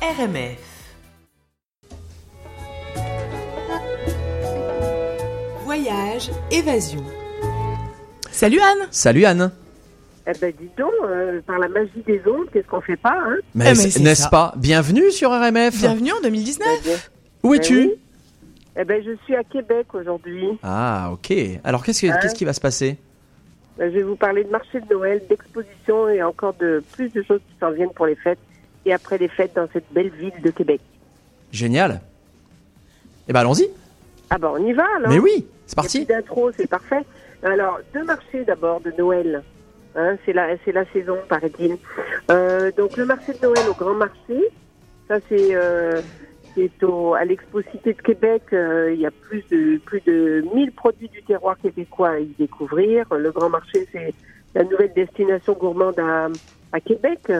RMF. Voyage, évasion. Salut Anne Salut Anne. Eh ben dis donc, euh, par la magie des ondes, qu'est-ce qu'on fait pas hein? Mais, mais c'est- c'est n'est-ce ça. pas? Bienvenue sur RMF. Bienvenue en 2019 Eh Où ben es-tu oui. Eh ben je suis à Québec aujourd'hui. Ah, ok. Alors qu'est-ce, que- Hein? qu'est-ce qui va se passer? Ben, je vais vous parler de marché de Noël, d'exposition et encore de plus de choses qui s'en viennent pour les fêtes et après les fêtes dans cette belle ville de Québec. Génial. Eh ben allons-y. Ah ben on y va alors Mais oui, c'est parti. d'intro, c'est parfait. Alors, deux marchés d'abord de Noël. Hein, c'est la, c'est la saison, paraît-il. Euh, donc, le marché de Noël au Grand Marché, ça c'est, euh, c'est au, à l'Expo Cité de Québec. Euh, il y a plus de plus de 1000 produits du terroir québécois à y découvrir. Le Grand Marché, c'est la nouvelle destination gourmande à, à Québec.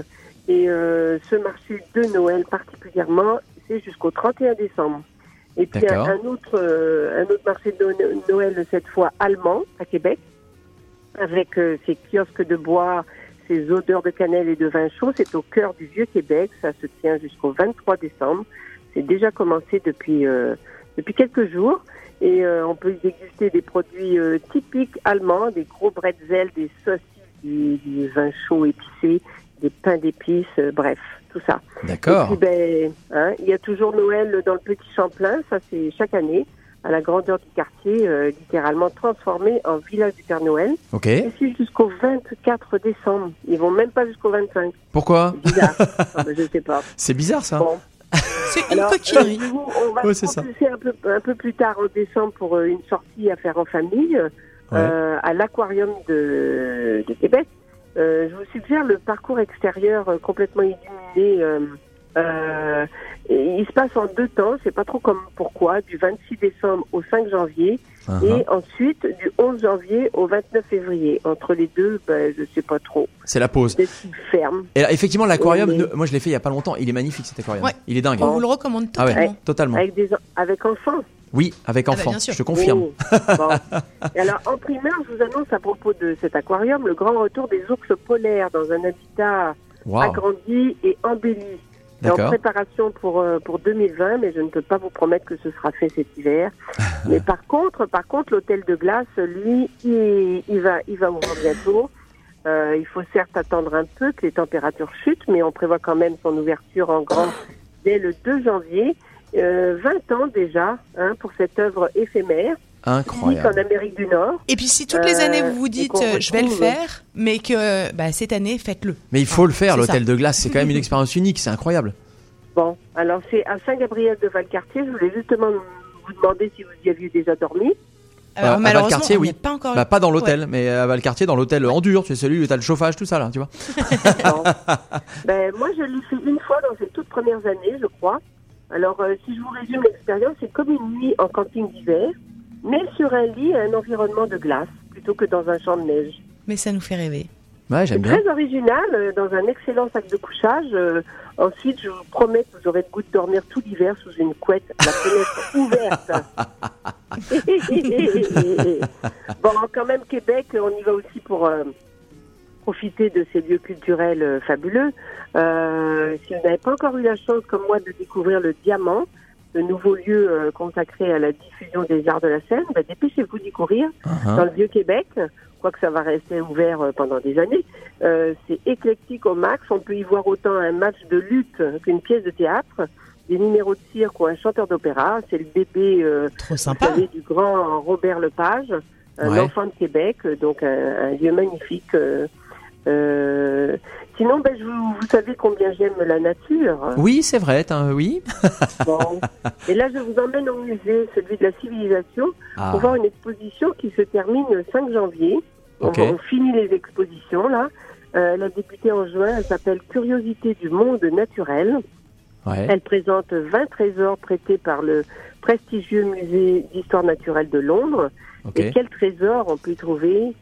Et euh, ce marché de Noël particulièrement, c'est jusqu'au 31 décembre. Et puis un, autre euh, un autre marché de No- Noël cette fois allemand à Québec avec euh, ses kiosques de bois, ses odeurs de cannelle et de vin chaud. C'est au cœur du vieux Québec. Ça se tient jusqu'au 23 décembre. C'est déjà commencé depuis euh, depuis quelques jours et euh, on peut y déguster des produits euh, typiques allemands, des gros bretzels, des saucisses, du, du vin chaud épicé, des pains d'épices, euh, bref, tout ça. Et D'accord. puis, ben, hein, il y a toujours Noël dans le Petit Champlain, ça c'est chaque année, à la grandeur du quartier, euh, littéralement transformé en village du Père Noël. Ok. Et c'est jusqu'au 24 décembre. Ils vont même pas jusqu'au 25. Pourquoi Bizarre. Ah, ben, je sais pas. C'est bizarre ça. Bon. C'est une Alors, coquinerie. euh, on va Ouais, c'est ça. un peu, un peu plus tard en décembre pour euh, une sortie à faire en famille euh, à l'aquarium de, de Québec. Euh, je vous suggère le parcours extérieur euh, complètement illuminé. euh, euh, il se passe en deux temps, c'est pas trop comme pourquoi, du 26 décembre au 5 janvier Uh-huh. et ensuite du 11 janvier au 29 février. Entre les deux, ben, je sais pas trop. C'est la pause. Ferme. Et là, effectivement, l'aquarium, Oui, mais- ne- moi je l'ai fait il y a pas longtemps. Il est magnifique cet aquarium. Ouais. Il est dingue. On vous le recommande Ah ouais, totalement. totalement. Avec, des, en- avec enfants. Oui, avec Ah bah, enfant. je te confirme. Oh, bon. Alors, en primaire, je vous annonce à propos de cet aquarium le grand retour des ours polaires dans un habitat agrandi et embelli. C'est en préparation pour, euh, pour 2020, mais je ne peux pas vous promettre que ce sera fait cet hiver. mais par contre, par contre, l'hôtel de glace, lui, il, il va, il va ouvrir bientôt. Euh, il faut certes attendre un peu que les températures chutent, mais on prévoit quand même son ouverture en grand dès le 2 janvier. Euh, 20 ans déjà hein, pour cette œuvre éphémère, unique en Incroyable. Amérique du Nord. Et puis si toutes les Euh, années vous vous et dites euh, je vais le faire, mais que bah, cette année faites-le. Mais il faut le faire, l'hôtel de glace. C'est quand même une expérience unique. C'est incroyable. Bon, alors c'est à Saint-Gabriel de Valcartier. Je voulais justement vous demander si vous y aviez déjà dormi. Alors à malheureusement Valcartier, oui. pas encore. Bah, pas dans l'hôtel, mais à Valcartier, dans l'hôtel en dur. Tu sais, celui où t'as le chauffage, tout ça là, tu vois. Ben, moi, je l'ai fait une fois dans ces toutes premières années, je crois. Alors, euh, si je vous résume l'expérience, c'est comme une nuit en camping d'hiver, mais sur un lit à un environnement de glace, plutôt que dans un champ de neige. Mais ça nous fait rêver. Ouais, j'aime bien. très original, euh, dans un excellent sac de couchage. Euh, ensuite, je vous promets que vous aurez le goût de dormir tout l'hiver sous une couette, la fenêtre ouverte. bon, quand même, Québec, on y va aussi pour euh, profiter de ces lieux culturels euh, fabuleux. Euh, si vous n'avez pas encore eu la chance, comme moi, de découvrir le Diamant, le nouveau lieu euh, consacré à la diffusion des arts de la scène, ben, dépêchez-vous d'y courir Uh-huh. dans le vieux Québec, quoique ça va rester ouvert pendant des années. Euh, c'est éclectique au max. On peut y voir autant un match de lutte qu'une pièce de théâtre, des numéros de cirque ou un chanteur d'opéra. C'est le bébé, euh, Trop vous sympa. savez, du grand Robert Lepage, un Ouais. enfant de Québec, donc un, un lieu magnifique. euh, euh, Sinon, ben, je vous, vous savez combien j'aime la nature. Oui, c'est vrai. Oui. Bon. Et là, je vous emmène au musée, celui de la civilisation, Ah. pour voir une exposition qui se termine le 5 janvier. On- finit les expositions là. Euh, elle a débuté en juin. Elle s'appelle Curiosité du monde naturel. Ouais. Elle présente 20 trésors prêtés par le prestigieux musée d'histoire naturelle de Londres. Et quels trésors on peut y trouver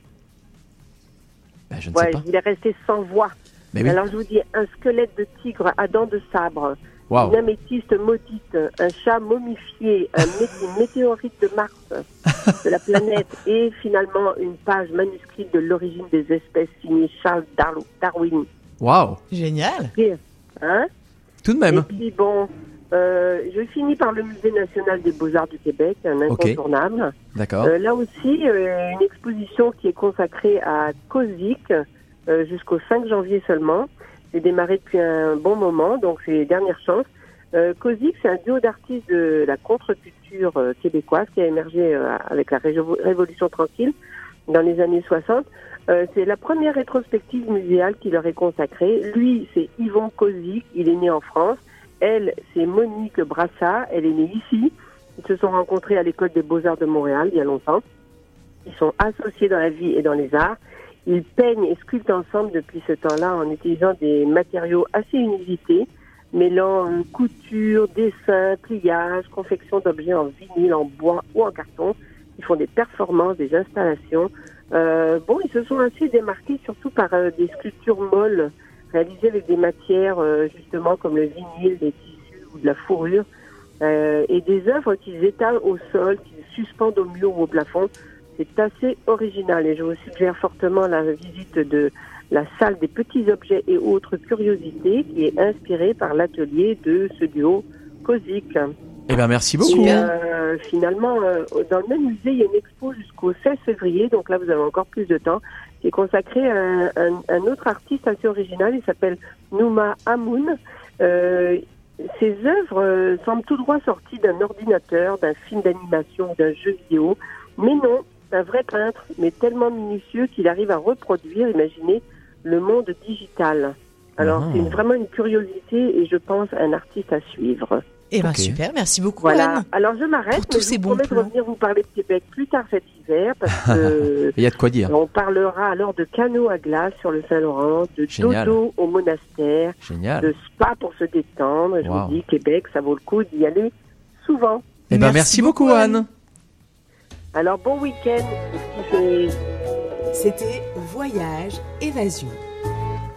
Bah, je ne sais Ouais, pas. il est resté sans voix. Mais oui. Alors je vous dis un squelette de tigre à dents de sabre, une améthyste maudite, un chat momifié, un mé- une météorite de Mars, de la planète, et finalement une page manuscrite de l'origine des espèces signée Charles Dar- Darwin. Waouh. Génial. Hein? Tout de Et même. puis bon, euh, je finis par le Musée national des beaux-arts du Québec, un incontournable. D'accord. Euh, là aussi, euh, une exposition qui est consacrée à Kozik euh, jusqu'au 5 janvier seulement. C'est démarré depuis un bon moment, donc c'est les dernières chances. Euh, Kozik, c'est un duo d'artistes de la contre-culture euh, québécoise qui a émergé avec la Révo- Révolution tranquille dans les années 60. Euh, c'est la première rétrospective muséale qui leur est consacrée. Lui, c'est Yvon Kozik, il est né en France. Elle, c'est Monique Brassat, elle est née ici. Ils se sont rencontrés à l'école des beaux-arts de Montréal il y a longtemps. Ils sont associés dans la vie et dans les arts. Ils peignent et sculptent ensemble depuis ce temps-là en utilisant des matériaux assez inusités, mêlant euh, couture, dessin, pliage, confection d'objets en vinyle, en bois ou en carton. Ils font des performances, des installations. Euh, bon, ils se sont ainsi démarqués surtout par euh, des sculptures molles réalisées avec des matières euh, justement comme le vinyle, des tissus ou de la fourrure, euh, et des œuvres qu'ils étalent au sol, qu'ils suspendent au mur ou au plafond. C'est assez original et je vous suggère fortement la visite de la salle des petits objets et autres curiosités qui est inspirée par l'atelier de ce duo Kozik. Eh ben merci beaucoup. Et, euh, finalement, euh, dans le même musée, il y a une expo jusqu'au 16 février, donc là vous avez encore plus de temps, qui est consacrée à un, un- un autre artiste assez original, il s'appelle Nouma Hamoun. Euh, ses œuvres euh, semblent tout droit sorties d'un ordinateur, d'un film d'animation, d'un jeu vidéo, mais non, c'est un vrai peintre, mais tellement minutieux qu'il arrive à reproduire, imaginez, le monde digital. Alors Ah. c'est vraiment une curiosité et je pense un artiste à suivre. Eh ben Ok. super, merci beaucoup Voilà. Anne. Alors je m'arrête. Pour tous ces vous bons plans. revenir vous parler de Québec plus tard cet hiver parce que Il y a de quoi dire. on parlera alors de canot à glace sur le Saint-Laurent, de Génial. dodo au monastère, Génial. de spa pour se détendre. Je Wow. vous dis Québec, ça vaut le coup d'y aller souvent. Eh ben Merci merci beaucoup beaucoup, Anne. Alors bon week-end. C'était Voyage Évasion.